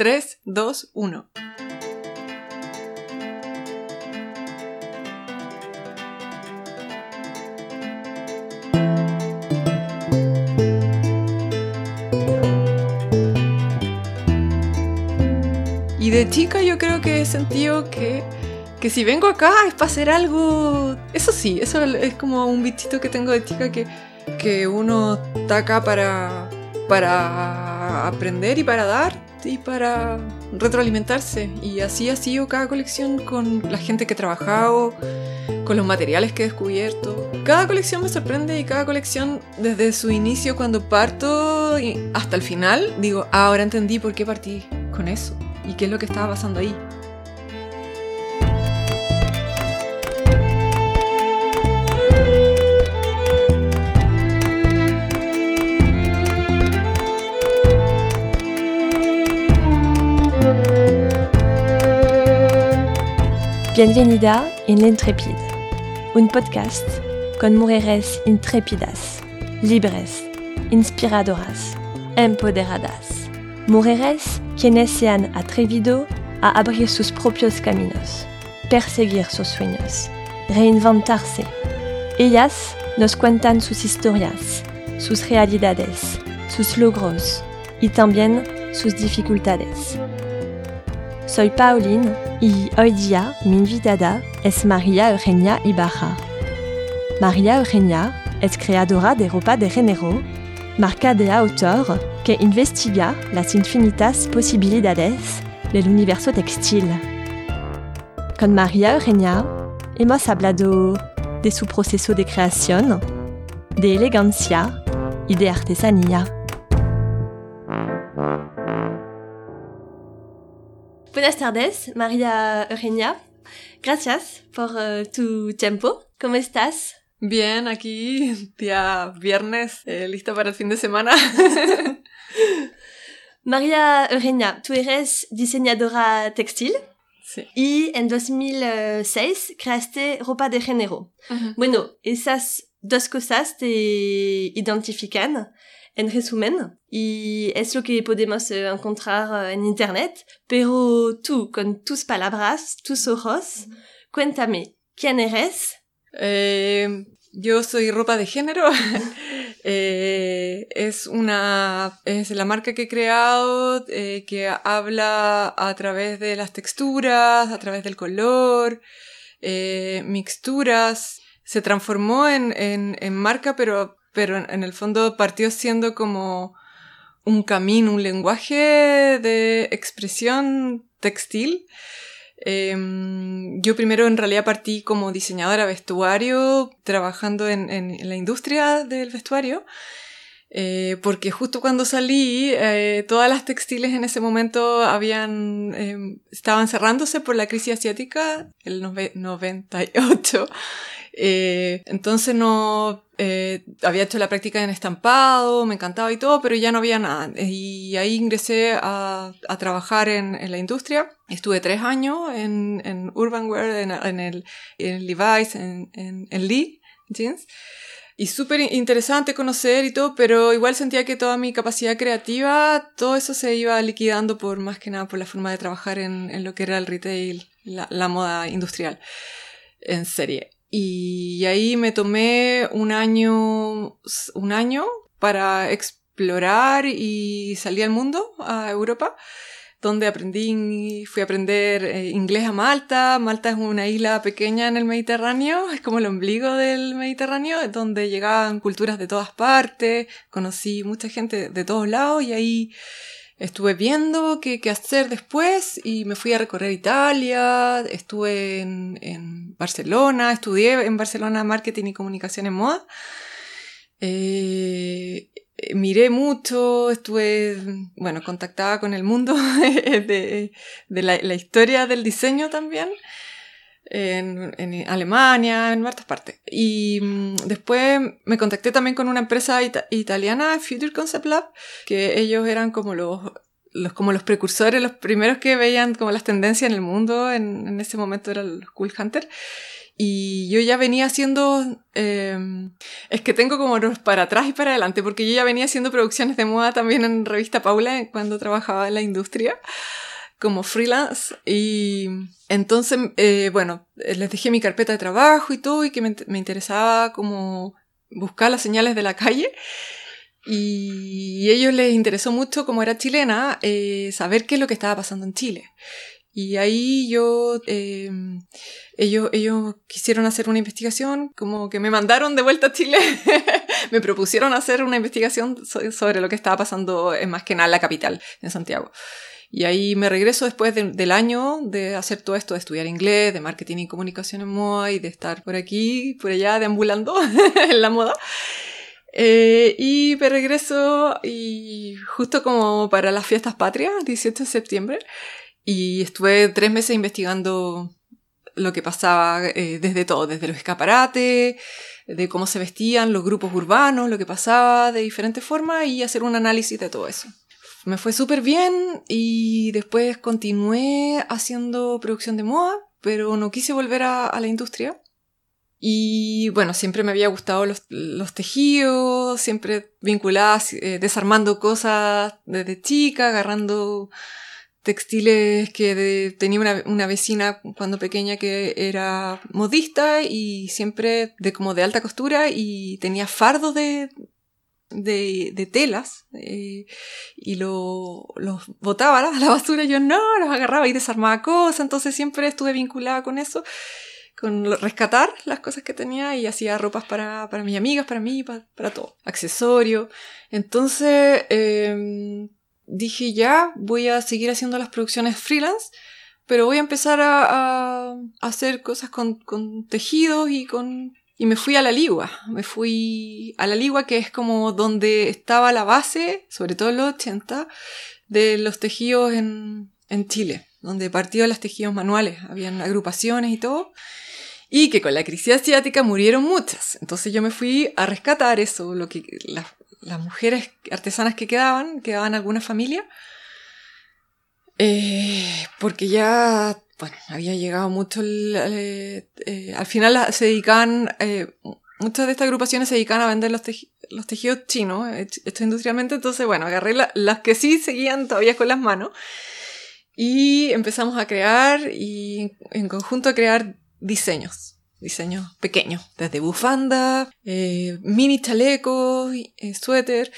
3, 2, 1. Y de chica yo creo que he sentido que, que si vengo acá es para hacer algo... Eso sí, eso es como un bichito que tengo de chica que, que uno está acá para, para aprender y para dar y para retroalimentarse. Y así ha sido cada colección con la gente que he trabajado, con los materiales que he descubierto. Cada colección me sorprende y cada colección desde su inicio cuando parto y hasta el final digo, ah, ahora entendí por qué partí con eso y qué es lo que estaba pasando ahí. Bienvenida en L'Intrépide, un podcast con mujeres intrépidas, libres, inspiradoras, empoderadas. Mujeres quienes se han atrevido a abrir sus propios caminos, perseguir sus sueños, reinventarse. Ellas nos cuentan sus historias, sus realidades, sus logros y también sus dificultades. Soy Pauline y hoy día mi invitada es María Eugenia Ibarra. María Eugenia es creadora de ropa de género, marca de autor que investiga las infinitas posibilidades del universo textil. Con María Eugenia hemos hablado de su proceso de creación, de elegancia y de artesanía. Buenas tardes, María Eugenia. Gracias por uh, tu tiempo. ¿Cómo estás? Bien, aquí día viernes, eh, lista para el fin de semana. María Eugenia, tú eres diseñadora textil Sí. y en 2006 creaste ropa de género. Bueno, esas dos cosas te identifican en resumen y es lo que podemos eh, encontrar eh, en internet, pero tú con tus palabras, tus ojos, cuéntame, ¿quién eres? Eh, yo soy ropa de género. Eh, es una es la marca que he creado que habla a través de las texturas, a través del color, mixturas. Se transformó en, en marca, pero, pero en, en el fondo partió siendo como un camino, un lenguaje de expresión textil. Em, yo primero en realidad partí como diseñadora vestuario, trabajando en, en- la industria del vestuario, eh, porque justo cuando salí, eh, todas las textiles en ese momento habían, em, estaban cerrándose por la crisis asiática, el nove- 98. Eh, entonces no eh, había hecho la práctica en estampado, me encantaba y todo, pero ya no había nada. Y ahí ingresé a, a trabajar en, en la industria. Estuve tres años en, en Urban Wear, en, en el en Levi's, en, en Lee Jeans. Y súper interesante conocer y todo, pero igual sentía que toda mi capacidad creativa, todo eso se iba liquidando por más que nada por la forma de trabajar en, en lo que era el retail, la, la moda industrial en serie. Y ahí me tomé un año, un año para explorar y salí al mundo, a Europa, donde aprendí, fui a aprender eh, inglés a Malta. Malta es una isla pequeña en el Mediterráneo, es como el ombligo del Mediterráneo, donde llegaban culturas de todas partes, conocí mucha gente de todos lados y ahí Estuve viendo qué, qué hacer después y me fui a recorrer Italia, estuve en, en Barcelona, estudié en Barcelona marketing y comunicación en moda. Eh, miré mucho, estuve, bueno, contactada con el mundo de, de la, la historia del diseño también en, en Alemania, en varias partes. Y mm, después me contacté también con una empresa ita- italiana, Future Concept Lab, que ellos eran como los, los, como los precursores, los primeros que veían como las tendencias en el mundo, en, en ese momento eran los Cool Hunter. y yo ya venía haciendo, em, es que tengo como para atrás y para adelante, porque yo ya venía haciendo producciones de moda también en revista Paula cuando trabajaba en la industria como freelance y entonces, eh, bueno, les dejé mi carpeta de trabajo y todo y que me, interesaba como buscar las señales de la calle y a ellos les interesó mucho, como era chilena, eh, saber qué es lo que estaba pasando en Chile. Y ahí yo, eh, ellos, ellos quisieron hacer una investigación, como que me mandaron de vuelta a Chile, me propusieron hacer una investigación sobre lo que estaba pasando en más que nada en la capital, en Santiago. Y ahí me regreso después del año de hacer todo esto, de estudiar inglés, de marketing y comunicación en moda y de estar por aquí, por allá, deambulando en la moda. Eh, y me regreso y justo como para las fiestas patrias, 18 de septiembre, y estuve tres meses investigando lo que pasaba eh, desde todo, desde los escaparates, de cómo se vestían los grupos urbanos, lo que pasaba de diferentes formas y hacer un análisis de todo eso. Me fue súper bien y después continué haciendo producción de moda, pero no quise volver a la industria y bueno, siempre me había gustado los, tejidos, siempre vinculadas, eh, desarmando cosas desde chica, agarrando textiles que tenía una, una, vecina cuando pequeña que era modista y siempre de como de alta costura y tenía fardos de, de, de telas eh, y lo, los botaba a la basura. Yo no, los agarraba y desarmaba cosas, entonces siempre estuve vinculada con eso con rescatar las cosas que tenía y hacía ropas para, para mis amigas, para mí, para, para todo, accesorio. Entonces em, dije ya, voy a seguir haciendo las producciones freelance, pero voy a empezar a, hacer cosas con, con tejidos y con... Y me fui a la Ligua, me fui a la Ligua que es como donde estaba la base, sobre todo en los 80, de los tejidos en, en Chile, donde partió los tejidos manuales, habían agrupaciones y todo y que con la crisis asiática murieron muchas. Entonces yo me fui a rescatar eso, lo que las mujeres artesanas que quedaban, quedaban alguna familia, eh, porque ya, bueno, había llegado mucho, eh, eh, al final se dedicaban, muchas de estas agrupaciones se dedicaban a vender los, los tejidos chinos, esto industrialmente, entonces bueno, agarré las que sí seguían todavía con las manos. Y empezamos a crear y en conjunto a crear diseños, diseños pequeños, desde bufanda, eh, mini chalecos, eh, suéter,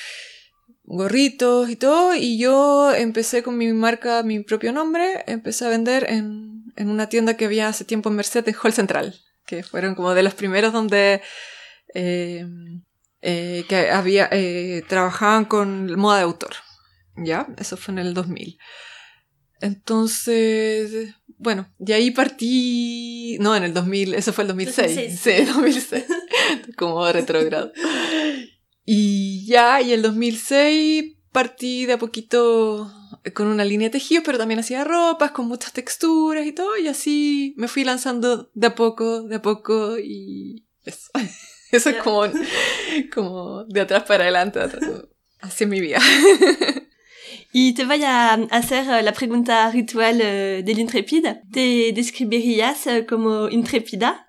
gorritos y todo, y yo empecé con mi marca, mi propio nombre, empecé a vender en, en una tienda que había hace tiempo en Mercedes, Hall Central, que fueron como de los primeros donde eh, eh que había, eh, trabajaban con moda de autor, ¿ya? Eso fue en el 2000. Entonces, bueno, de ahí partí, no, en el 2000, eso fue el 2006. Sí, 2006, como retrogrado. Y ya, y el 2006 partí de a poquito con una línea de tejido, pero también hacía ropas con muchas texturas y todo, y así me fui lanzando de a poco, de a poco, y eso. Eso es como, como de atrás para adelante, así mi vida. Y te voy a hacer eh, la pregunta ritual eh, del intrépide. ¿Te describirías eh, como intrépida?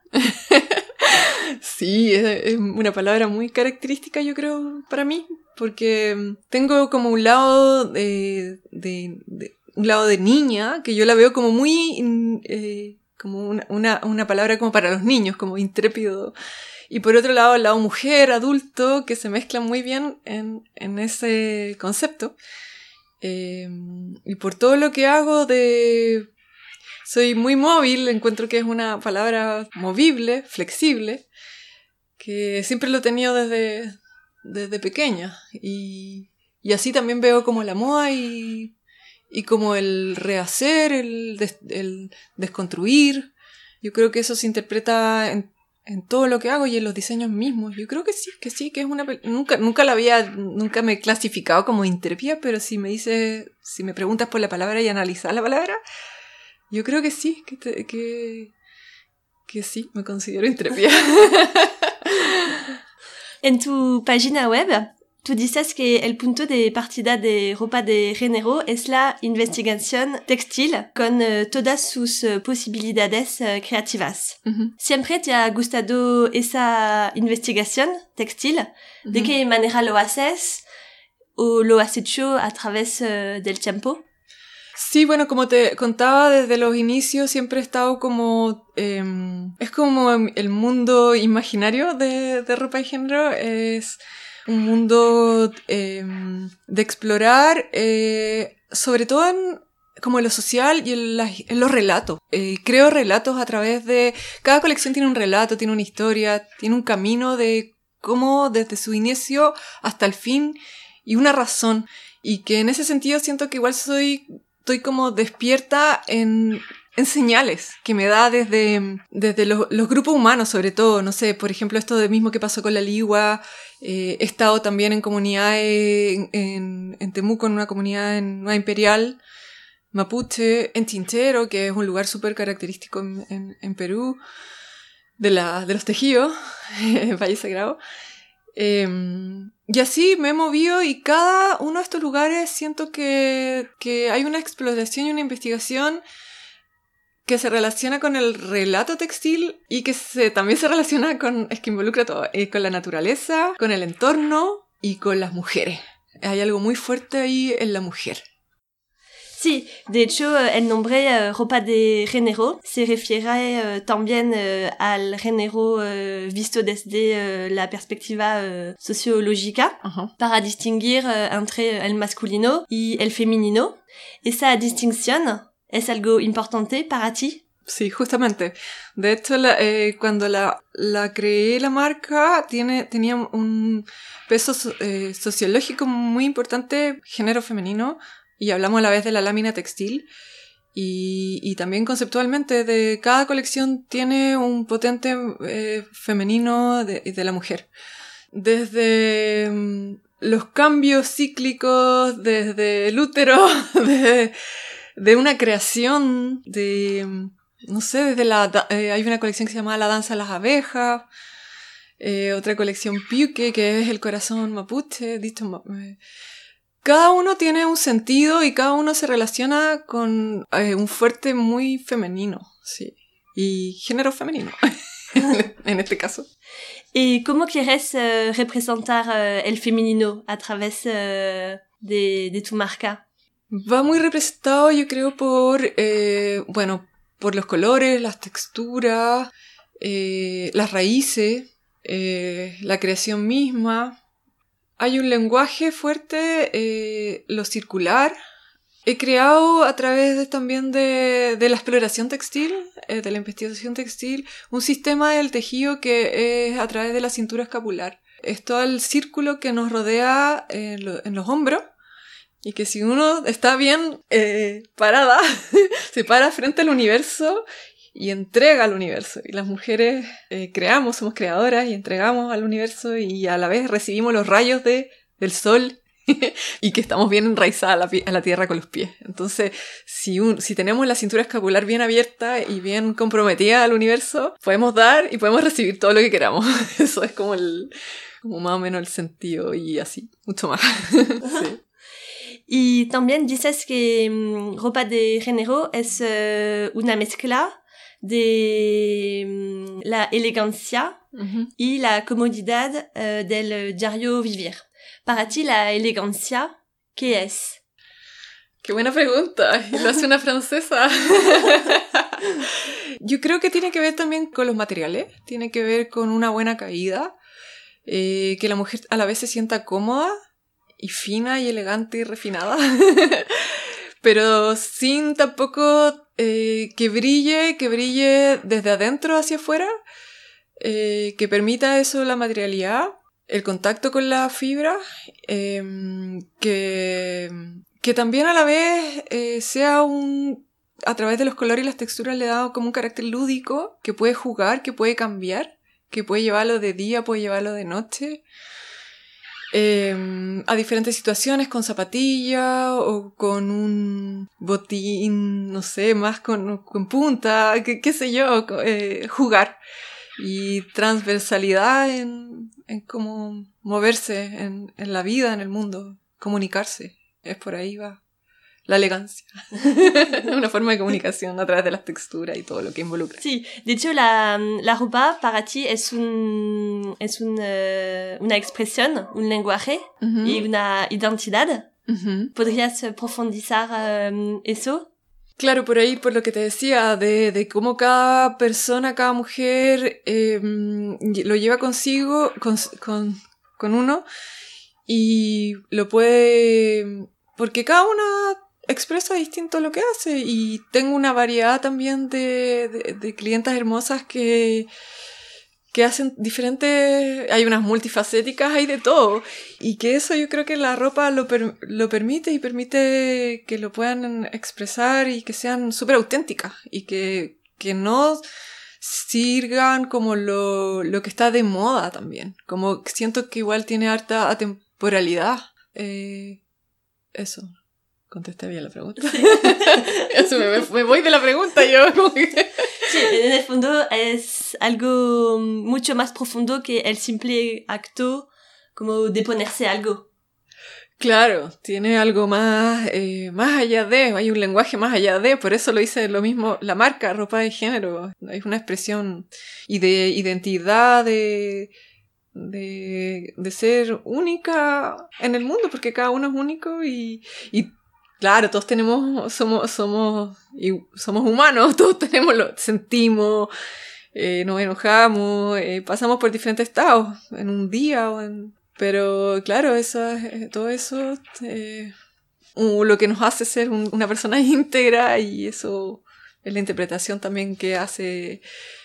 sí, es, una palabra muy característica yo creo para mí, porque tengo como un lado de, de, un lado de niña que yo la veo como muy como una, una, una palabra como para los niños, como intrépido. Y por otro lado, el lado mujer, adulto, que se mezcla muy bien en, en ese concepto. Em, y por todo lo que hago de... Soy muy móvil, encuentro que es una palabra movible, flexible, que siempre lo he tenido desde, desde pequeña. Y, y así también veo como la moda y, y como el rehacer, el, el desconstruir. Yo creo que eso se interpreta en en todo lo que hago y en los diseños mismos. Yo creo que sí, que sí, que es una nunca nunca la había nunca me he clasificado como intrépida, pero si me dices, si me preguntas por la palabra y analizar la palabra, yo creo que sí, que que que sí, me considero intrépida. en tu página web Tú dices que el punto de partida de ropa de género es la investigación textil con uh, todas sus uh, posibilidades uh, creativas. Uh -huh. ¿Siempre te ha gustado esa investigación textil? ¿De qué manera lo haces? ¿O lo has hecho a través del tiempo? Sí, bueno, como te contaba desde los inicios, siempre he estado como... em, es como el mundo imaginario de, de ropa y género. Es un mundo em, de explorar, eh, sobre todo en como en lo social y en, los relatos. Eh, creo relatos a través de... Cada colección tiene un relato, tiene una historia, tiene un camino de cómo desde su inicio hasta el fin y una razón. Y que en ese sentido siento que igual soy estoy como despierta en, en señales que me da desde, desde los, grupos humanos, sobre todo. No sé, por ejemplo, esto de mismo que pasó con la Ligua. eh, he estado también en comunidades en, en, en Temuco, en una comunidad en Nueva Imperial, Mapuche, en Tintero, que es un lugar súper característico en, en, en Perú, de, la, de los tejidos, Valle Sagrado. Em, y así me he movido y cada uno de estos lugares siento que, que hay una exploración y una investigación que se relaciona con el relato textil y que se, también se relaciona con, es que involucra todo, eh, con la naturaleza, con el entorno y con las mujeres. Hay algo muy fuerte ahí en la mujer. Sí, de hecho, eh, el nombre eh, ropa de género se refiere eh, también eh, al género visto desde la perspectiva sociológica Ajá. para distinguir entre el masculino y el femenino. Esa distinción es algo importante para ti. Sí, justamente. De hecho, eh, cuando la, creé la marca, tiene, tenía un peso so- eh, sociológico muy importante, género femenino, y hablamos a la vez de la lámina textil. Y, y también conceptualmente de cada colección tiene un potente eh, femenino de, de la mujer. Desde mm, los cambios cíclicos, desde el útero, de, de una creación, de, no sé, desde la... eh, hay una colección que se llama La danza de las abejas, eh, otra colección Piuque, que es el corazón mapuche, dicho... eh, cada uno tiene un sentido y cada uno se relaciona con un fuerte muy femenino, sí. Y género femenino, en este caso. ¿Y cómo quieres representar el femenino a través de, de tu marca? Va muy representado, yo creo, por, eh, bueno, por los colores, las texturas, eh, las raíces, eh, la creación misma. Hay un lenguaje fuerte, lo circular. He creado a través también de, de la exploración textil, de la investigación textil, un sistema del tejido que es a través de la cintura escapular. Es todo el círculo que nos rodea en los hombros y que si uno está bien eh, parada, se para frente al universo y entrega al universo. Y las mujeres eh, creamos, somos creadoras y entregamos al universo y a la vez recibimos los rayos de, del sol y que estamos bien enraizadas a la, a la tierra con los pies. Entonces, si, un- si tenemos la cintura escapular bien abierta y bien comprometida al universo, podemos dar y podemos recibir todo lo que queramos. Eso es como el como más o menos el sentido y así, mucho más. Sí. Y también dices que mm, ropa de género es eh, una mezcla de mm, la elegancia Ujú. y la comodidad eh, del diario vivir. Para ti, la elegancia, ¿qué es? Qué buena pregunta. Y lo hace una francesa. Yo creo que tiene que ver también con los materiales. Tiene que ver con una buena caída. eh, que la mujer a la vez se sienta cómoda y fina y elegante y refinada. Pero sin tampoco eh, que brille, que brille desde adentro hacia afuera. eh, que permita eso la materialidad, el contacto con la fibra. em, que que también a la vez eh, sea un... A través de los colores y las texturas le da como un carácter lúdico, que puede jugar, que puede cambiar, que puede llevarlo de día, puede llevarlo de noche. Eh, a diferentes situaciones, con zapatilla o con un botín, no sé, más con, con punta, qué, sé yo, eh, jugar. Y transversalidad en, en cómo moverse en la vida, en el mundo, comunicarse. Es por ahí va la elegancia. una forma de comunicación a través de las texturas y todo lo que involucra. Sí, de hecho la, la ropa para ti es, un, es un, uh, una expresión, un lenguaje uh -huh. y una identidad. Uh -huh. ¿Podrías profundizar um, eso? Claro, por ahí, por lo que te decía, de, de cómo cada persona, cada mujer eh, lo lleva consigo, con, con, con uno, y lo puede... Porque cada una expresa distinto lo que hace y tengo una variedad también de, de, clientas hermosas que, que hacen diferentes, hay unas multifacéticas, hay de todo. Y que eso yo creo que la ropa lo, lo permite y permite que lo puedan expresar y que sean súper auténticas y que, que no sirvan como lo, lo que está de moda también. Como siento que igual tiene harta atemporalidad. Eh, eso. Contesté bien la pregunta. Sí. Eso me, me, voy de la pregunta yo. sí, en el fondo es algo mucho más profundo que el simple acto como de ponerse algo. Claro, tiene algo más, eh, más allá de, hay un lenguaje más allá de, por eso lo dice lo mismo la marca, ropa de género, es una expresión y de identidad, de, de, de ser única en el mundo, porque cada uno es único y, y Claro, todos tenemos, somos, somos, somos humanos, todos tenemos lo sentimos, eh, nos enojamos, eh, pasamos por diferentes estados en un día o en... Pero claro, eso, eh, todo eso eh, lo que nos hace ser un, una persona íntegra y eso es la interpretación también que hace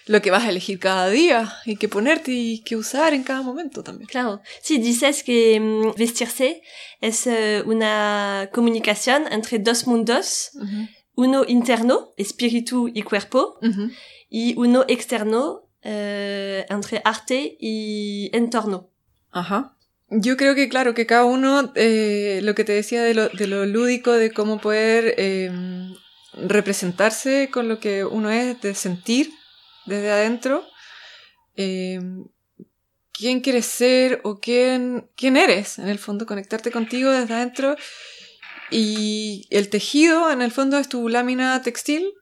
lo que vas a elegir cada día y que ponerte y que usar en cada momento también. Claro. Sí, dices que um, vestirse es uh, una comunicación entre dos mundos, uh -huh. uno interno, espíritu y cuerpo, uh -huh. y uno externo, uh, entre arte y entorno. Ajá. Yo creo que, claro, que cada uno, eh, lo que te decía de lo, de lo lúdico, de cómo poder eh, representarse con lo que uno es, de sentir desde adentro, eh, quién quieres ser o quién, quién eres, en el fondo, conectarte contigo desde adentro. Y el tejido, en el fondo, es tu lámina textil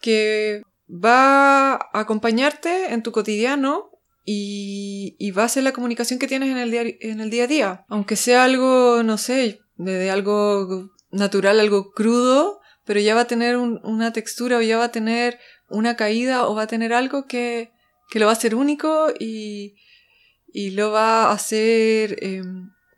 que va a acompañarte en tu cotidiano y, va a ser la comunicación que tienes en el, día, en el día a día. Aunque sea algo, no sé, de, de algo natural, algo crudo, pero ya va a tener un, una textura o ya va a tener una caída o va a tener algo que, que lo va a hacer único y, y lo va a hacer, eh,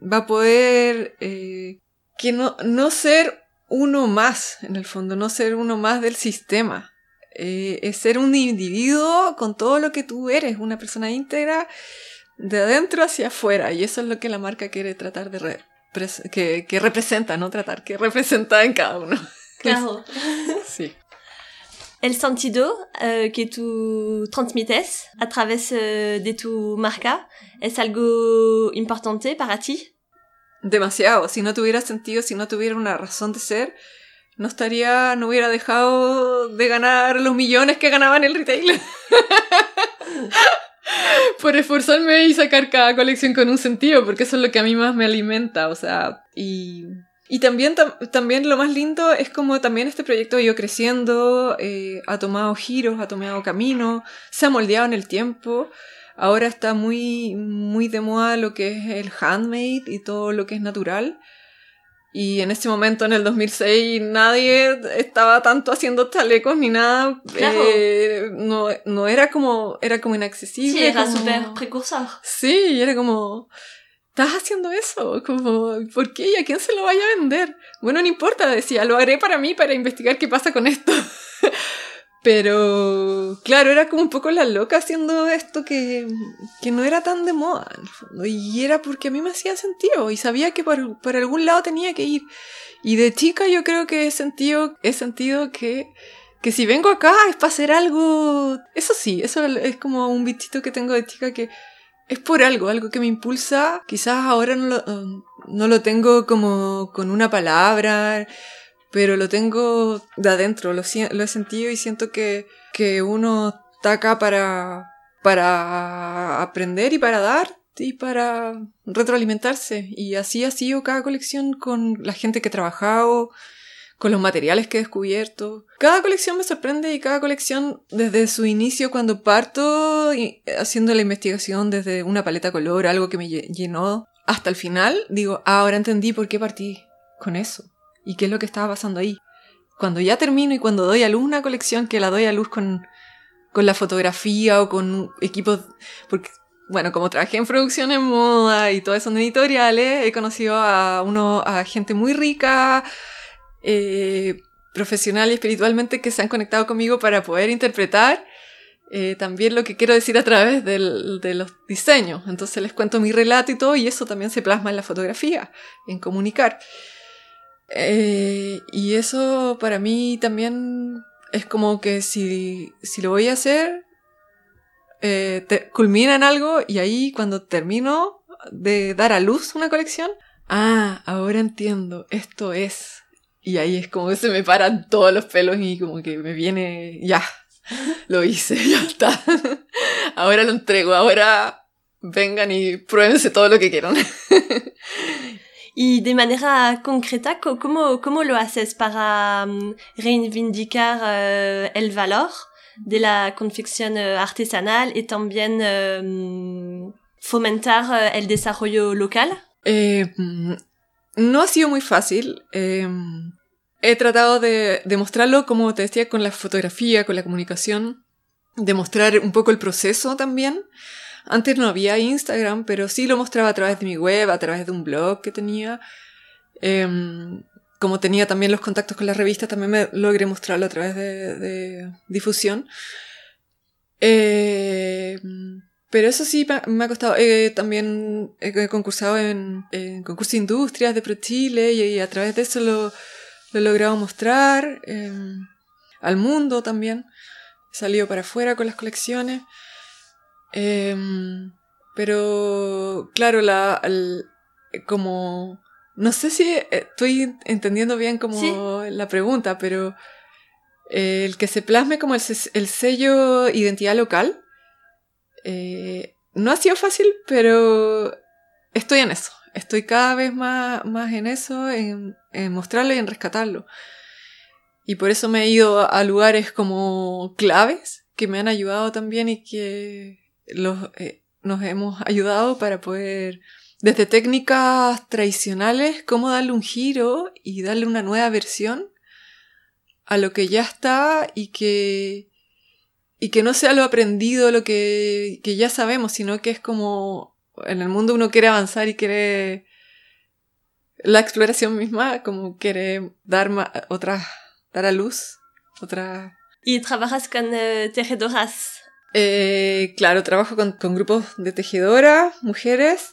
va a poder eh, que no, no ser uno más, en el fondo, no ser uno más del sistema. Eh, es ser un individuo con todo lo que tú eres, una persona íntegra de adentro hacia afuera. Y eso es lo que la marca quiere tratar de re que, que representa, no tratar, que representa en cada uno. Claro. sí. El sentido uh, que tú transmites a través uh, de tu marca es algo importante para ti? Demasiado. Si no tuviera sentido, si no tuviera una razón de ser, no estaría, no hubiera dejado de ganar los millones que ganaba en el retail. Por esforzarme y sacar cada colección con un sentido, porque eso es lo que a mí más me alimenta, o sea, y y también, tam también lo más lindo es como también este proyecto ha ido creciendo, eh, ha tomado giros, ha tomado camino, se ha moldeado en el tiempo. Ahora está muy, muy de moda lo que es el handmade y todo lo que es natural. Y en ese momento, en el 2006, nadie estaba tanto haciendo chalecos ni nada. Claro. Eh, no, no era como, era como inaccesible. Sí, era como... súper precursor. Sí, era como, estás haciendo eso? Como, ¿por qué? ¿Y a quién se lo vaya a vender? Bueno, no importa, decía, lo haré para mí, para investigar qué pasa con esto. Pero, claro, era como un poco la loca haciendo esto que, que no era tan de moda, en el fondo. Y era porque a mí me hacía sentido y sabía que por, por algún lado tenía que ir. Y de chica yo creo que he sentido, he sentido que, que si vengo acá es para hacer algo... Eso sí, eso es como un bichito que tengo de chica que es por algo, algo que me impulsa. Quizás ahora no lo, no lo tengo como con una palabra, pero lo tengo de adentro, lo, he sentido y siento que, que uno está acá para, para aprender y para dar y para retroalimentarse. Y así ha sido cada colección con la gente que he trabajado, con los materiales que he descubierto. Cada colección me sorprende y cada colección desde su inicio cuando parto haciendo la investigación desde una paleta color, algo que me llenó, hasta el final digo, ah, ahora entendí por qué partí con eso y qué es lo que estaba pasando ahí. Cuando ya termino y cuando doy a luz una colección que la doy a luz con, con la fotografía o con equipos, porque bueno, como trabajé en producción en moda y todo eso en editoriales, he conocido a uno, a gente muy rica, eh, profesional y espiritualmente que se han conectado conmigo para poder interpretar eh, también lo que quiero decir a través de los diseños. Entonces les cuento mi relato y todo, y eso también se plasma en la fotografía, en comunicar. Eh, y eso para mí también es como que si, si lo voy a hacer, eh, culmina en algo y ahí cuando termino de dar a luz una colección, ah, ahora entiendo, esto es. Y ahí es como que se me paran todos los pelos y como que me viene, ya, lo hice, ya está. ahora lo entrego, ahora vengan y pruébense todo lo que quieran. Y de manera concreta, ¿cómo, cómo lo haces para um, reivindicar uh, el valor de la confección uh, artesanal y también um, fomentar uh, el desarrollo local? Eh, mm, no ha sido muy fácil. Eh, he tratado de demostrarlo, como te decía, con la fotografía, con la comunicación, demostrar un poco el proceso también. Antes no había Instagram, pero sí lo mostraba a través de mi web, a través de un blog que tenía. Em, como tenía también los contactos con la revista, también me logré mostrarlo a través de, difusión. Em, pero eso sí me ha costado. también he concursado en, en concursos de industrias de ProChile y, y a través de eso lo, lo he logrado mostrar em, al mundo también. He salido para afuera con las colecciones. Em, pero, claro, la, como... No sé si estoy entendiendo bien como la pregunta, pero el que se plasme como el, sello identidad local eh, no ha sido fácil, pero estoy en eso. Estoy cada vez más, más en eso, en, mostrarlo y en rescatarlo. Y por eso me he ido a lugares como claves que me han ayudado también y que los, eh, nos hemos ayudado para poder, desde técnicas tradicionales, cómo darle un giro y darle una nueva versión a lo que ya está y que, y que no sea lo aprendido, lo que, que ya sabemos, sino que es como en el mundo uno quiere avanzar y quiere la exploración misma, como quiere dar otra, dar a luz, otra... ¿Y trabajas con eh, tejedoras? Eh, claro, trabajo con, grupos de tejedoras, mujeres,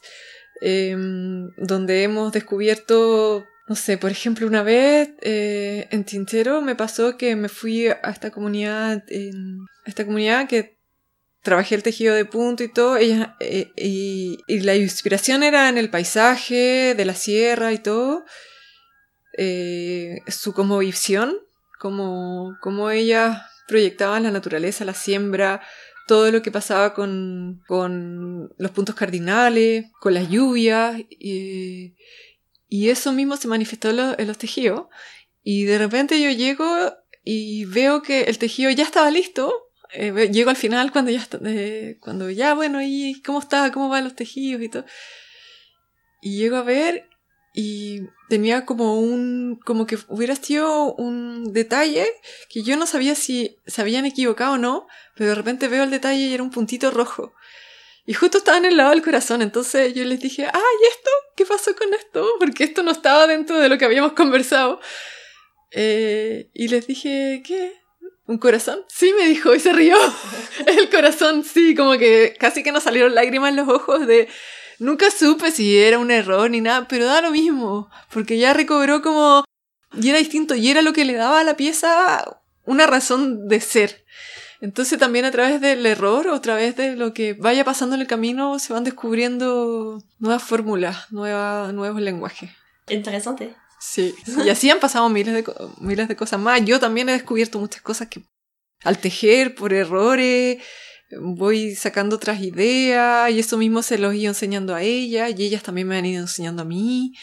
em, donde hemos descubierto, no sé, por ejemplo, una vez eh, en Tintero me pasó que me fui a esta comunidad, a esta comunidad que trabajé el tejido de punto y todo, ella, eh, y, la inspiración era en el paisaje de la sierra y todo, eh, su como visión, como, como ella proyectaba la naturaleza, la siembra, todo lo que pasaba con, con los puntos cardinales, con las lluvias, y, y eso mismo se manifestó en los tejidos, y de repente yo llego y veo que el tejido ya estaba listo, eh, llego al final cuando ya está, eh, cuando ya, bueno, ¿y cómo está? ¿Cómo van los tejidos y todo? Y llego a ver y tenía como un, como que hubiera sido un detalle que yo no sabía si se habían equivocado o no, pero de repente veo el detalle y era un puntito rojo. Y justo estaba en el lado del corazón, entonces yo les dije, ah, ¿y esto? ¿Qué pasó con esto? Porque esto no estaba dentro de lo que habíamos conversado. Eh, y les dije, ¿qué? ¿Un corazón? Sí, me dijo y se rió. El corazón, sí, como que casi que nos salieron lágrimas en los ojos de... Nunca supe si era un error ni nada, pero da lo mismo, porque ya recobró como... Y era distinto, y era lo que le daba a la pieza una razón de ser. Entonces también a través del error o a través de lo que vaya pasando en el camino se van descubriendo nuevas fórmulas, nueva, nuevos lenguajes. Interesante. Sí, y así han pasado miles de, miles de cosas más. Yo también he descubierto muchas cosas que al tejer por errores, voy sacando otras ideas y eso mismo se los ido enseñando a ellas y ellas también me han ido enseñando a mí.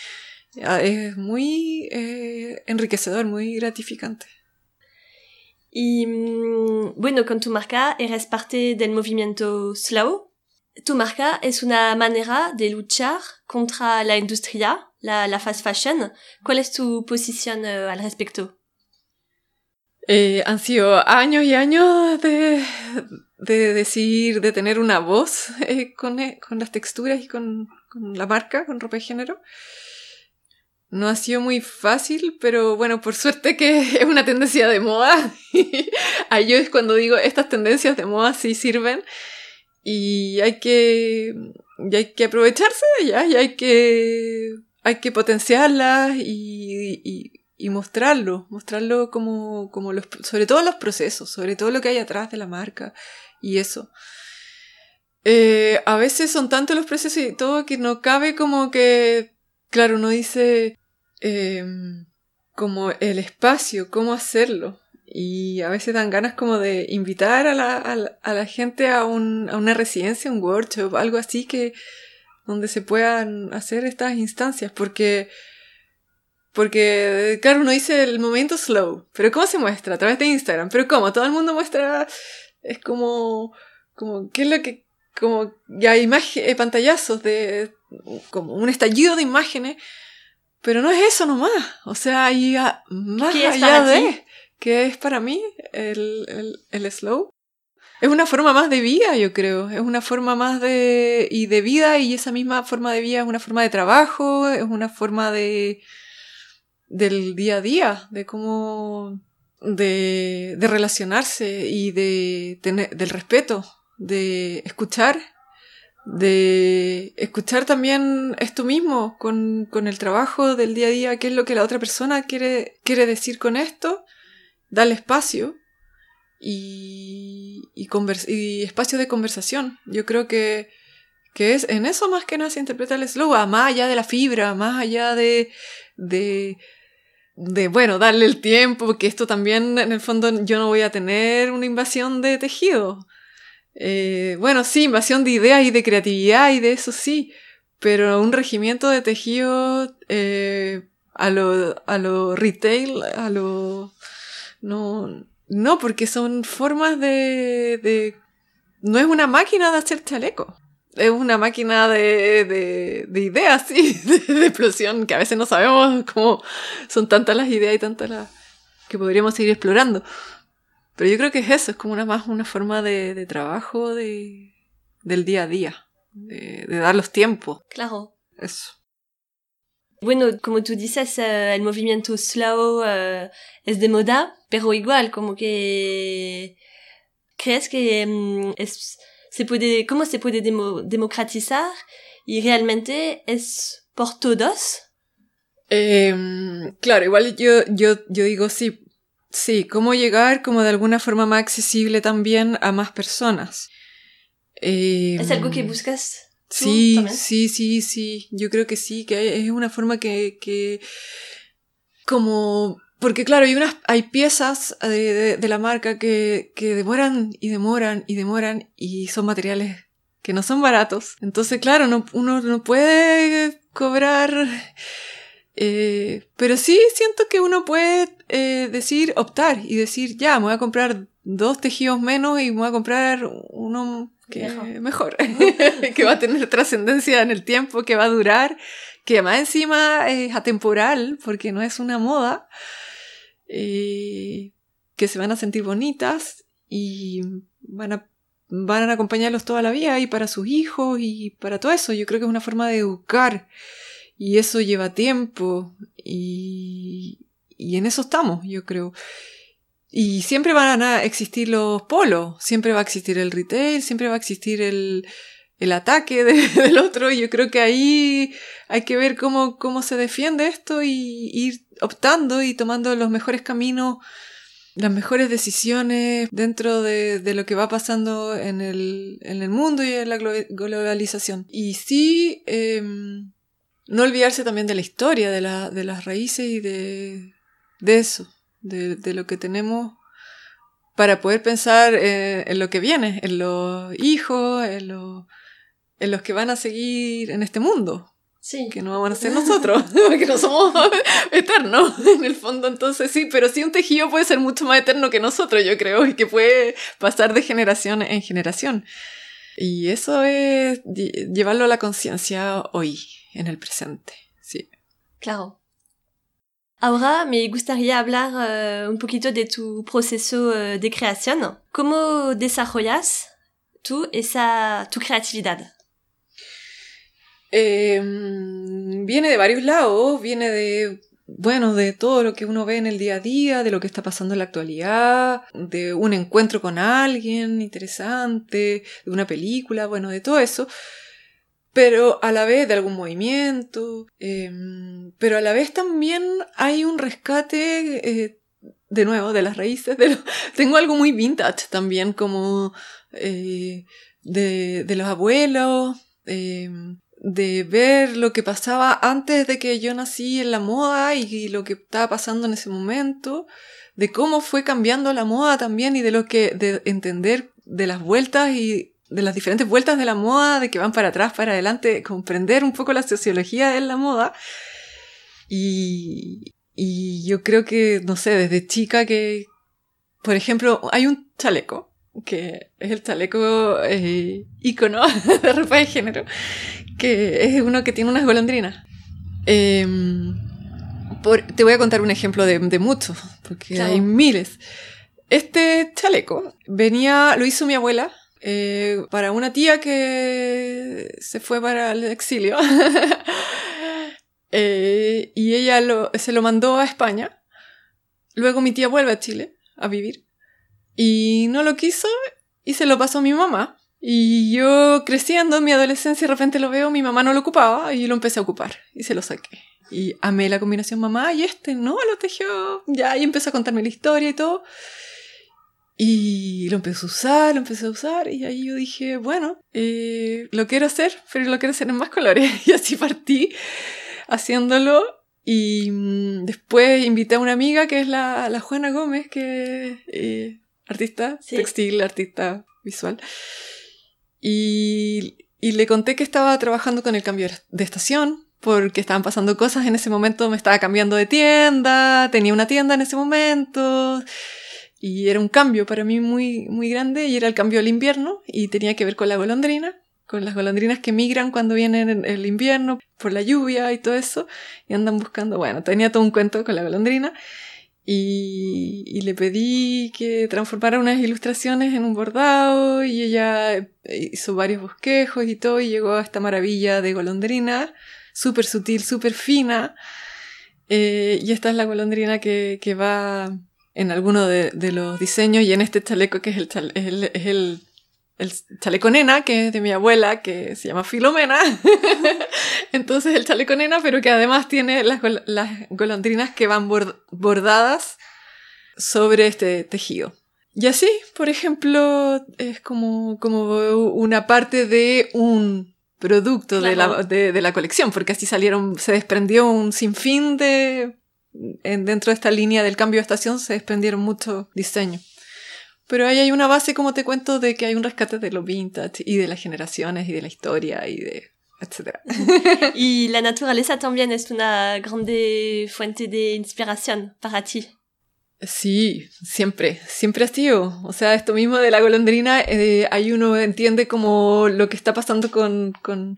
Ah, es muy eh, enriquecedor, muy gratificante. Y mm, bueno, con tu marca eres parte del movimiento Slow. Tu marca es una manera de luchar contra la industria, la, la fast fashion. ¿Cuál es tu posición uh, al respecto? Eh, han sido años y años de, de decir, de tener una voz eh, con, eh, con, las texturas y con, con, la marca, con ropa de género. No ha sido muy fácil, pero bueno, por suerte que es una tendencia de moda. Ahí es cuando digo, estas tendencias de moda sí sirven y hay que, y hay que aprovecharse de ellas y hay que, hay que potenciarlas y, y, mostrarlo, mostrarlo como, como los, sobre todo los procesos, sobre todo lo que hay atrás de la marca y eso. Eh, a veces son tantos los procesos y todo que no cabe como que, claro, uno dice em, como el espacio, cómo hacerlo. Y a veces dan ganas como de invitar a la, a la, gente a, un, a una residencia, un workshop, algo así que donde se puedan hacer estas instancias, porque porque, claro, uno dice el momento slow, pero ¿cómo se muestra? A través de Instagram. Pero ¿cómo? Todo el mundo muestra, es como, como, ¿qué es lo que, como, ya imagen, eh, pantallazos de, como un estallido de imágenes, pero no es eso nomás. O sea, hay más allá de, que es para mí el, el, el slow. Es una forma más de vida, yo creo. Es una forma más de, y de vida, y esa misma forma de vida es una forma de trabajo, es una forma de, del día a día, de cómo, de, de relacionarse y de tener, del respeto, de escuchar, de escuchar también esto mismo con, con, el trabajo del día a día, qué es lo que la otra persona quiere, quiere decir con esto, darle espacio y, y, espacio de conversación. Yo creo que, que es en eso más que nada se interpreta el slow, más allá de la fibra, más allá de, de de, bueno, darle el tiempo, porque esto también, en el fondo, yo no voy a tener una invasión de tejido. Eh, bueno, sí, invasión de ideas y de creatividad y de eso sí, pero un regimiento de tejido eh, a, lo, a lo retail, a lo... No, no, porque son formas de, de... No es una máquina de hacer chaleco es una máquina de, de, de ideas, sí, de, explosión, que a veces no sabemos cómo son tantas las ideas y tantas las que podríamos seguir explorando. Pero yo creo que es eso, es como una más una forma de, de trabajo de, del día a día, de, de dar los tiempos. Claro. Eso. Bueno, como tú dices, uh, el movimiento slow uh, es de moda, pero igual, como que crees que um, es se puede, cómo se puede demo, democratizar y realmente es por todos. Eh, claro, igual yo, yo, yo digo sí, sí, cómo llegar como de alguna forma más accesible también a más personas. Eh, ¿Es algo que buscas? Sí, sí, sí, sí, yo creo que sí, que es una forma que, que como porque claro, hay unas, hay piezas de, de, la marca que, que, demoran y demoran y demoran y son materiales que no son baratos. Entonces, claro, no, uno no puede cobrar. Eh, pero sí siento que uno puede eh, decir, optar y decir, ya, me voy a comprar dos tejidos menos y me voy a comprar uno que mejor, mejor que va a tener trascendencia en el tiempo, que va a durar, que además encima es atemporal, porque no es una moda. Eh, que se van a sentir bonitas y van a, van a acompañarlos toda la vida y para sus hijos y para todo eso. Yo creo que es una forma de educar y eso lleva tiempo y, y en eso estamos, yo creo. Y siempre van a existir los polos, siempre va a existir el retail, siempre va a existir el, el ataque del otro. Y yo creo que ahí hay que ver cómo, cómo se defiende esto y ir optando y tomando los mejores caminos, las mejores decisiones dentro de, lo que va pasando en el, en el, mundo y en la globalización. Y sí, eh, no olvidarse también de la historia, de, la, de las raíces y de, de eso, de, de lo que tenemos para poder pensar eh, en lo que viene, en los hijos, en, en los que van a seguir en este mundo. Sí. Que no vamos a ser nosotros, porque no somos eternos en el fondo. Entonces sí, pero sí un tejido puede ser mucho más eterno que nosotros, yo creo, y que puede pasar de generación en generación. Y eso es llevarlo a la conciencia hoy, en el presente. Sí. Claro. Ahora me gustaría hablar uh, un poquito de tu proceso uh, de creación. ¿Cómo desarrollas tú esa, tu creatividad? Eh, viene de varios lados, viene de, bueno, de todo lo que uno ve en el día a día, de lo que está pasando en la actualidad, de un encuentro con alguien interesante, de una película, bueno, de todo eso pero a la vez de algún movimiento, em, pero a la vez también hay un rescate, eh, de nuevo, de las raíces. De tengo algo muy vintage también, como eh, de, de, los abuelos, em, de ver lo que pasaba antes de que yo nací en la moda y, lo que estaba pasando en ese momento, de cómo fue cambiando la moda también y de lo que, de entender de las vueltas y de las diferentes vueltas de la moda, de que van para atrás, para adelante, comprender un poco la sociología de la moda. Y, y yo creo que, no sé, desde chica que, por ejemplo, hay un chaleco, que es el chaleco eh, ícono de ropa de género, que es uno que tiene unas golondrinas. Em, te voy a contar un ejemplo de, de muchos, porque hay miles. Este chaleco venía, lo hizo mi abuela eh, para una tía que se fue para el exilio. Eh, y ella se lo mandó a España. Luego mi tía vuelve a Chile a vivir. Y no lo quiso y se lo pasó a mi mamá. Y yo creciendo en mi adolescencia de repente lo veo, mi mamá no lo ocupaba y lo empecé a ocupar y se lo saqué. Y amé la combinación mamá y este no lo tejió. Ya, y empezó a contarme la historia y todo. Y lo empecé a usar, lo empecé a usar y ahí yo dije, bueno, eh, lo quiero hacer, pero lo quiero hacer en más colores. Y así partí haciéndolo y mm, después invité a una amiga que es la, la Juana Gómez, que eh, artista textil, artista visual. Y, y le conté que estaba trabajando con el cambio de estación, porque estaban pasando cosas en ese momento, me estaba cambiando de tienda, tenía una tienda en ese momento y era un cambio para mí muy, muy grande y era el cambio del invierno y tenía que ver con la golondrina, con las golondrinas que migran cuando viene el invierno por la lluvia y todo eso y andan buscando, bueno, tenía todo un cuento con la golondrina y, y le pedí que transformara unas ilustraciones en un bordado y ella hizo varios bosquejos y todo y llegó a esta maravilla de golondrina, súper sutil, súper fina. Eh, y esta es la golondrina que, que va en alguno de, de, los diseños y en este chaleco que es el, es el, es el, el, chaleco nena, que es de mi abuela, que se llama Filomena. Entonces el chaleco nena, pero que además tiene las, las golondrinas que van bordadas sobre este tejido. Y así, por ejemplo, es como, como una parte de un producto de, la, de, de la colección, porque así salieron, se desprendió un sinfín de dentro de esta línea del cambio de estación se desprendieron muchos diseños. Pero ahí hay una base, como te cuento, de que hay un rescate de lo vintage y de las generaciones y de la historia y de etc. y la naturaleza también es una grande fuente de inspiración para ti. Sí, siempre, siempre ha sido. O sea, esto mismo de la golondrina, eh, ahí uno entiende como lo que está pasando con, con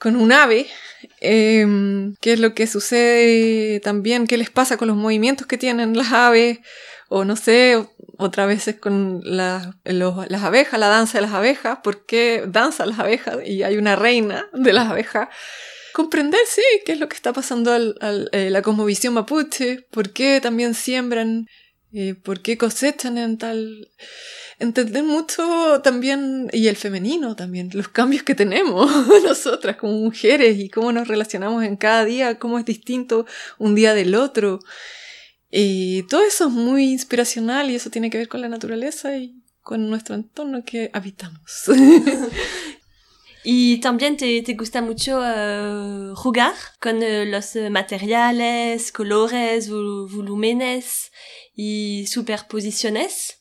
con un ave, eh, qué es lo que sucede también, qué les pasa con los movimientos que tienen las aves, o no sé, otra vez con las abejas, la danza de las abejas, por qué danzan las abejas y hay una reina de las abejas. Comprender, sí, qué es lo que está pasando al, eh, la cosmovisión mapuche, por qué también siembran, eh, por qué cosechan en tal entender mucho también, y el femenino también, los cambios que tenemos nosotras como mujeres y cómo nos relacionamos en cada día, cómo es distinto un día del otro. Y todo eso es muy inspiracional y eso tiene que ver con la naturaleza y con nuestro entorno que habitamos. Y también te, te gusta mucho uh, jugar con uh, los materiales, colores, volúmenes y superposiciones.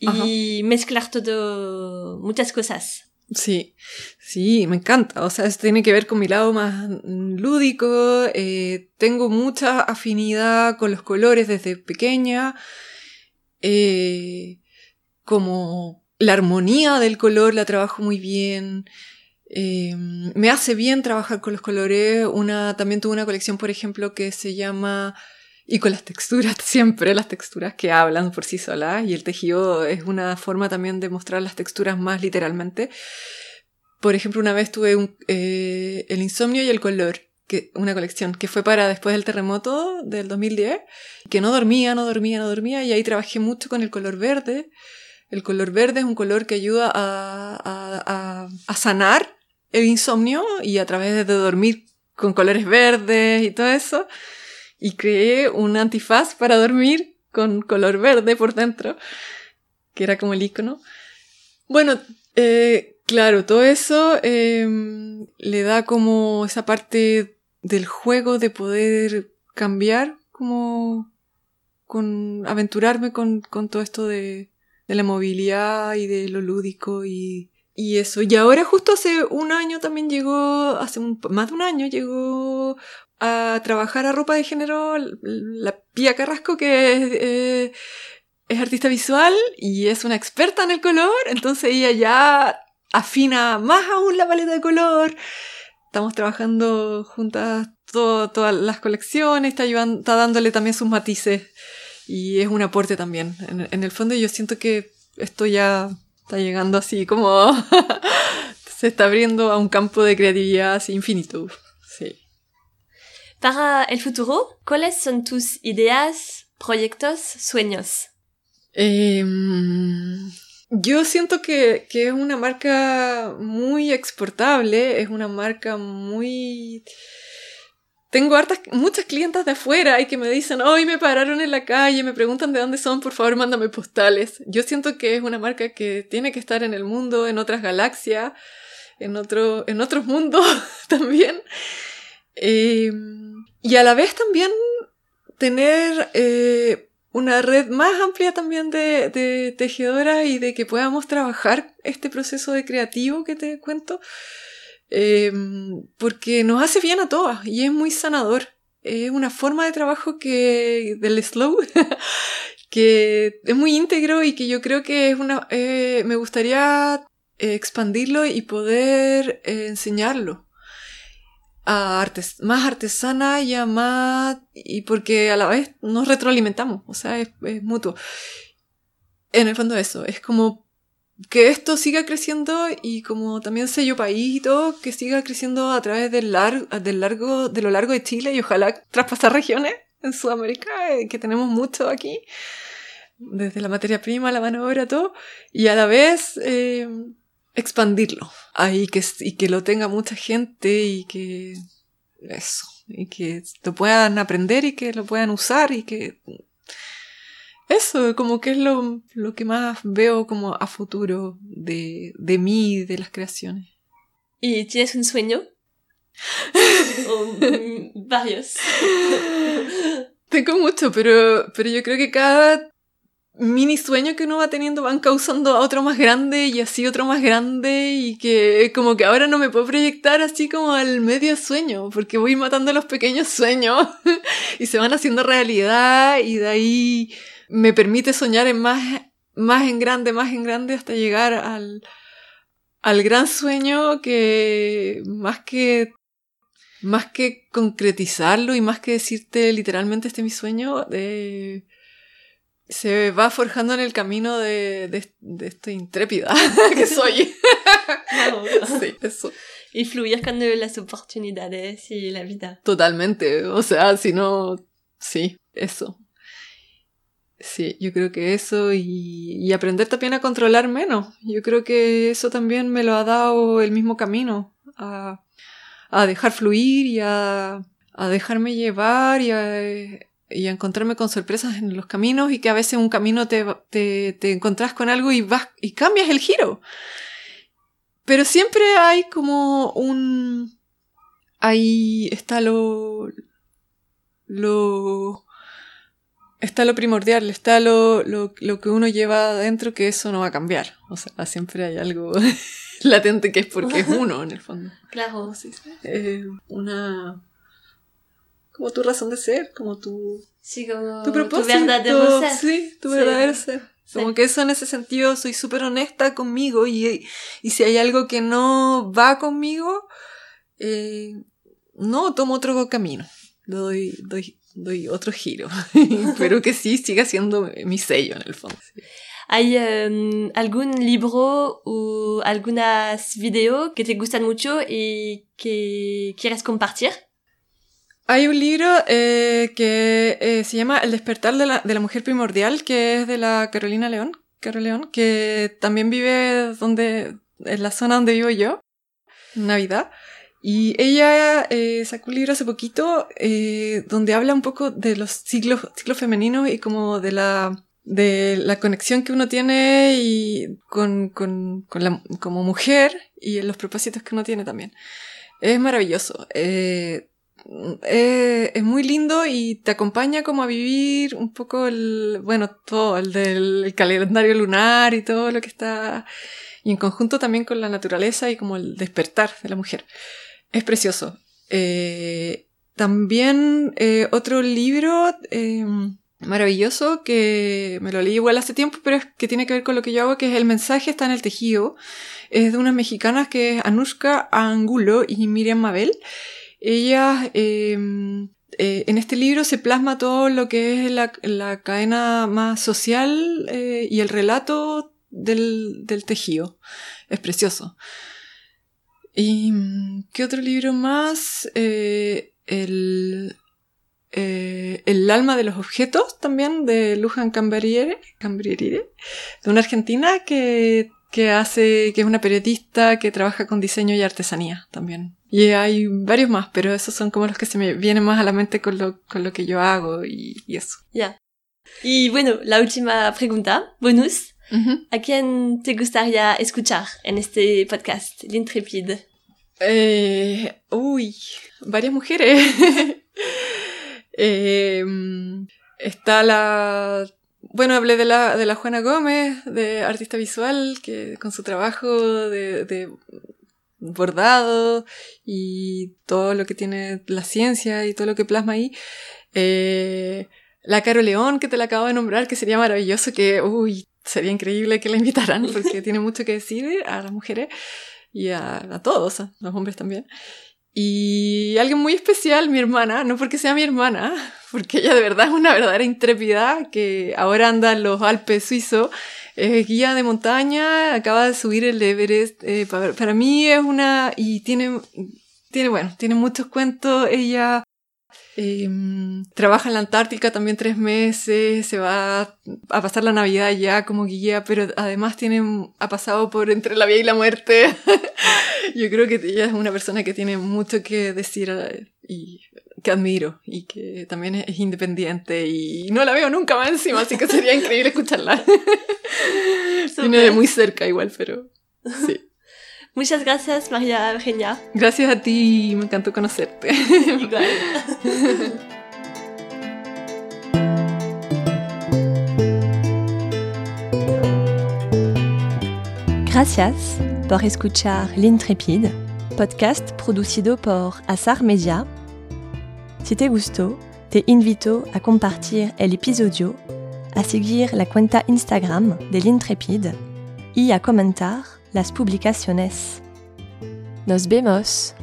Y mezclar todo, muchas cosas. Sí, sí, me encanta. O sea, eso tiene que ver con mi lado más lúdico. Eh, tengo mucha afinidad con los colores desde pequeña. Eh, como la armonía del color la trabajo muy bien. Eh, me hace bien trabajar con los colores. Una, también tuve una colección, por ejemplo, que se llama y con las texturas, siempre las texturas que hablan por sí solas, y el tejido es una forma también de mostrar las texturas más literalmente. Por ejemplo, una vez tuve eh, El insomnio y el color, que, una colección que fue para después del terremoto del 2010, que no dormía, no dormía, no dormía, y ahí trabajé mucho con el color verde. El color verde es un color que ayuda a sanar el insomnio y a través de dormir con colores verdes y todo eso y creé un antifaz para dormir con color verde por dentro, que era como el icono. Bueno, eh, claro, todo eso em, le da como esa parte del juego de poder cambiar, como con aventurarme con, con todo esto de, de, la movilidad y de lo lúdico y, y eso. Y ahora justo hace un año también llegó, hace más de un año llegó a trabajar a ropa de género la Pía Carrasco, que eh, es, artista visual y es una experta en el color, entonces ella ya afina más aún la paleta de color. Estamos trabajando juntas todas las colecciones, está, está dándole también sus matices y es un aporte también. En, en el fondo yo siento que esto ya está llegando así como se está abriendo a un campo de creatividad así infinito. Para el futuro, ¿cuáles son tus ideas, proyectos, sueños? Em, yo siento que, que, es una marca muy exportable, es una marca muy... Tengo hartas, muchas clientas de afuera y que me dicen, hoy me pararon en la calle, me preguntan de dónde son, por favor mándame postales. Yo siento que es una marca que tiene que estar en el mundo, en otras galaxias, en, otro, en otros mundos también. Em, y a la vez también tener eh, una red más amplia también de, de, tejedoras y de que podamos trabajar este proceso de creativo que te cuento, em, porque nos hace bien a todas y es muy sanador. Es una forma de trabajo que del slow que es muy íntegro y que yo creo que es una eh, me gustaría expandirlo y poder enseñarlo a artes, más artesana y a más... y porque a la vez nos retroalimentamos, o sea, es, mutuo. En el fondo eso, es como que esto siga creciendo y como también sello país y todo, que siga creciendo a través del, largo del largo, de lo largo de Chile y ojalá traspasar regiones en Sudamérica, eh, que tenemos mucho aquí, desde la materia prima, la mano de obra, todo, y a la vez eh, expandirlo ahí que, y que lo tenga mucha gente y que eso, y que lo puedan aprender y que lo puedan usar y que eso, como que es lo, lo que más veo como a futuro de, de mí, de las creaciones. ¿Y tienes un sueño? o varios. Tengo mucho, pero, pero yo creo que cada mini sueño que uno va teniendo van causando a otro más grande y así otro más grande y que como que ahora no me puedo proyectar así como al medio sueño porque voy matando los pequeños sueños y se van haciendo realidad y de ahí me permite soñar en más, más en grande, más en grande hasta llegar al, al gran sueño que más que más que concretizarlo y más que decirte literalmente este es mi sueño, de se va forjando en el camino de, de, de esta intrépida que soy. sí, eso. Y fluyes con las oportunidades y la vida. Totalmente. O sea, si no, sí, eso. Sí, yo creo que eso y, y, aprender también a controlar menos. Yo creo que eso también me lo ha dado el mismo camino. A, a dejar fluir y a, a dejarme llevar y a, y a encontrarme con sorpresas en los caminos y que a veces un camino te, te, te encontrás con algo y vas y cambias el giro. Pero siempre hay como un... Ahí está lo... lo... está lo primordial, está lo, lo, lo, que uno lleva adentro, que eso no va a cambiar. O sea, siempre hay algo latente que es porque es uno, en el fondo. Claro. Sí, sí. Eh, una... Como tu razón de ser, como tu... Sí, como tu propósito. Tu verdadero ser. Sí, tu verdadero ser. Como que eso en ese sentido soy súper honesta conmigo y, y, si hay algo que no va conmigo, eh, no tomo otro camino. Doy, doy, doy otro giro. Pero que sí siga siendo mi sello en el fondo. ¿Hay um, algún libro o algunas videos que te gustan mucho y que quieres compartir? Hay un libro eh, que eh, se llama El despertar de la, de la, mujer primordial, que es de la Carolina León, Carol León, que también vive donde, en la zona donde vivo yo, Navidad. Y ella eh, sacó un libro hace poquito donde habla un poco de los ciclos, ciclos femeninos y como de la, de la conexión que uno tiene con, con, con la, como mujer y los propósitos que uno tiene también. Es maravilloso. Eh, es muy lindo y te acompaña como a vivir un poco el, bueno, todo, el del calendario lunar y todo lo que está, y en conjunto también con la naturaleza y como el despertar de la mujer. Es precioso. Eh, también eh, otro libro maravilloso que me lo leí igual hace tiempo, pero que tiene que ver con lo que yo hago, que es El mensaje está en el tejido. Es de unas mexicanas que es Anushka Angulo y Miriam Mabel. Ella, em, eh, en este libro se plasma todo lo que es la, la cadena más social eh, y el relato del, del, tejido. Es precioso. ¿Y qué otro libro más? Eh, el, el alma de los objetos también de Cambriere, Cambriere de una argentina que que hace, que es una periodista que trabaja con diseño y artesanía también. Y hay varios más, pero esos son como los que se me vienen más a la mente con lo, con lo que yo hago y, y eso. Ya. Y bueno, la última pregunta, bonus. Uh -huh. ¿A quién te gustaría escuchar en este podcast, L'Intrépide? Eh, uy, varias mujeres. eh, está la bueno, hablé de la, de la Juana Gómez, de artista visual, que con su trabajo de, de bordado y todo lo que tiene la ciencia y todo lo que plasma ahí. Eh, la Caro León, que te la acabo de nombrar, que sería maravilloso, que, uy, sería increíble que la invitaran, porque tiene mucho que decir a las mujeres y a, a todos, a los hombres también. Y alguien muy especial, mi hermana, no porque sea mi hermana, porque ella de verdad es una verdadera intrépida que ahora anda en los Alpes suizos, es guía de montaña, acaba de subir el Everest. Eh, para, para, mí es una. y tiene. tiene, bueno, tiene muchos cuentos. Ella eh, trabaja en la Antártica también tres meses, se va a pasar la Navidad ya como guía, pero además tiene, ha pasado por entre la vida y la muerte. Yo creo que ella es una persona que tiene mucho que decir y que admiro y que también es independiente y no la veo nunca más encima, así que sería increíble escucharla. Viene de muy cerca igual, pero sí. Muchas gracias, María Eugenia. Gracias a ti, me encantó conocerte. Igual. Gracias por escuchar L'Intrépide, podcast producido por Azar Media. Si te gustó, te invito a compartir el episodio, a seguir la cuenta Instagram de L'Intrépide y a comentar las publicaciones. Nos vemos.